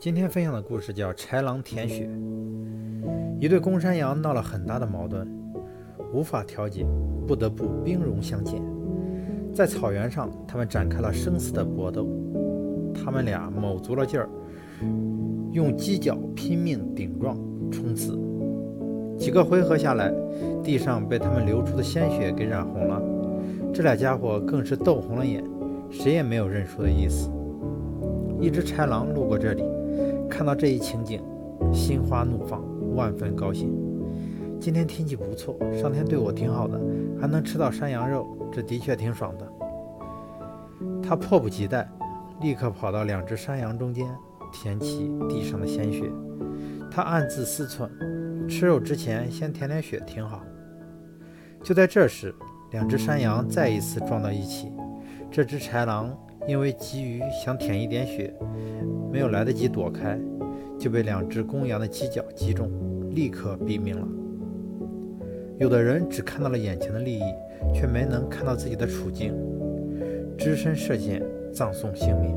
今天分享的故事叫《豺狼舔血》。一对公山羊闹了很大的矛盾，无法调解，不得不兵戎相见。在草原上，他们展开了生死的搏斗。他们俩卯足了劲儿，用犄角拼命顶撞、冲刺。几个回合下来，地上被他们流出的鲜血给染红了。这俩家伙更是斗红了眼，谁也没有认输的意思。一只豺狼路过这里。看到这一情景，心花怒放，万分高兴。今天天气不错，上天对我挺好的，还能吃到山羊肉，这的确挺爽的。他迫不及待，立刻跑到两只山羊中间，舔起地上的鲜血。他暗自思忖：吃肉之前先舔舔血挺好。就在这时，两只山羊再一次撞到一起。这只豺狼因为急于想舔一点血。没有来得及躲开，就被两只公羊的犄角击中，立刻毙命了。有的人只看到了眼前的利益，却没能看到自己的处境，只身涉险，葬送性命。